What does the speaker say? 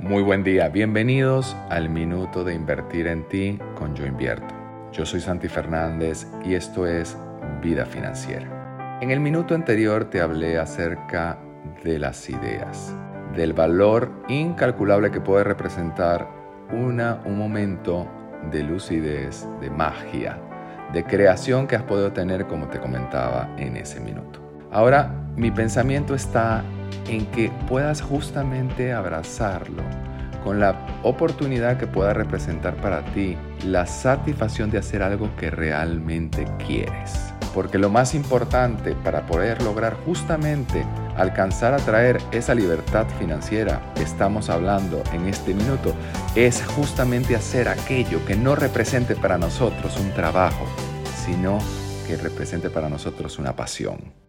Muy buen día, bienvenidos al Minuto de Invertir en Ti con Yo Invierto. Yo soy Santi Fernández y esto es Vida Financiera. En el minuto anterior te hablé acerca de las ideas, del valor incalculable que puede representar una, un momento de lucidez, de magia, de creación que has podido tener como te comentaba en ese minuto. Ahora mi pensamiento está en que puedas justamente abrazarlo con la oportunidad que pueda representar para ti la satisfacción de hacer algo que realmente quieres. Porque lo más importante para poder lograr justamente alcanzar a traer esa libertad financiera que estamos hablando en este minuto es justamente hacer aquello que no represente para nosotros un trabajo, sino que represente para nosotros una pasión.